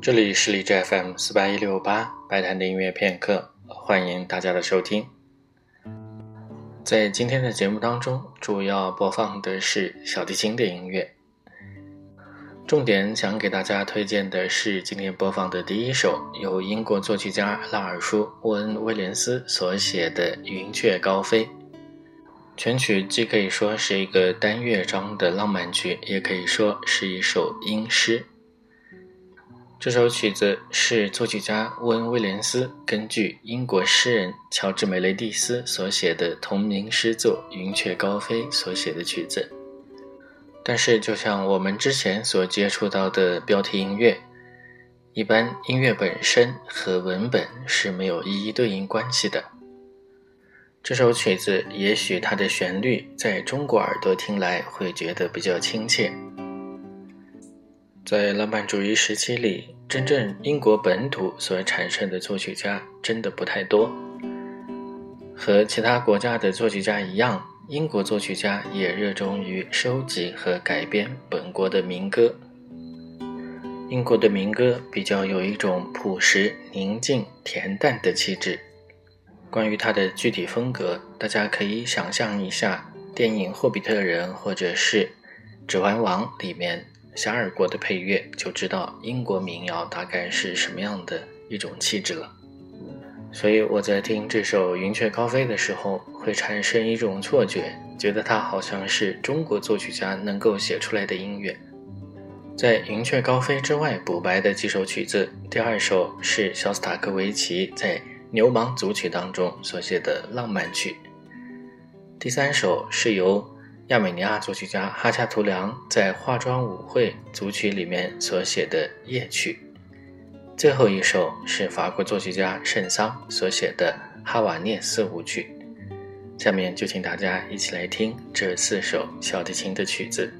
这里是荔枝 FM 四八一六八白谈的音乐片刻，欢迎大家的收听。在今天的节目当中，主要播放的是小提琴的音乐。重点想给大家推荐的是今天播放的第一首，由英国作曲家拉尔舒·沃恩·威廉斯所写的《云雀高飞》。全曲既可以说是一个单乐章的浪漫曲，也可以说是一首音诗。这首曲子是作曲家温·威廉斯根据英国诗人乔治·梅雷蒂斯所写的同名诗作《云雀高飞》所写的曲子。但是，就像我们之前所接触到的标题音乐，一般音乐本身和文本是没有一一对应关系的。这首曲子也许它的旋律在中国耳朵听来会觉得比较亲切。在浪漫主义时期里，真正英国本土所产生的作曲家真的不太多。和其他国家的作曲家一样，英国作曲家也热衷于收集和改编本国的民歌。英国的民歌比较有一种朴实、宁静、恬淡的气质。关于它的具体风格，大家可以想象一下电影《霍比特人》或者是《指环王》里面。遐尔国的配乐就知道英国民谣大概是什么样的一种气质了。所以我在听这首《云雀高飞》的时候，会产生一种错觉，觉得它好像是中国作曲家能够写出来的音乐。在《云雀高飞》之外补白的几首曲子，第二首是肖斯塔科维奇在《牛虻组曲》当中所写的浪漫曲，第三首是由。亚美尼亚作曲家哈恰图良在《化妆舞会》组曲里面所写的夜曲，最后一首是法国作曲家圣桑所写的《哈瓦涅斯舞曲》。下面就请大家一起来听这四首小提琴的曲子。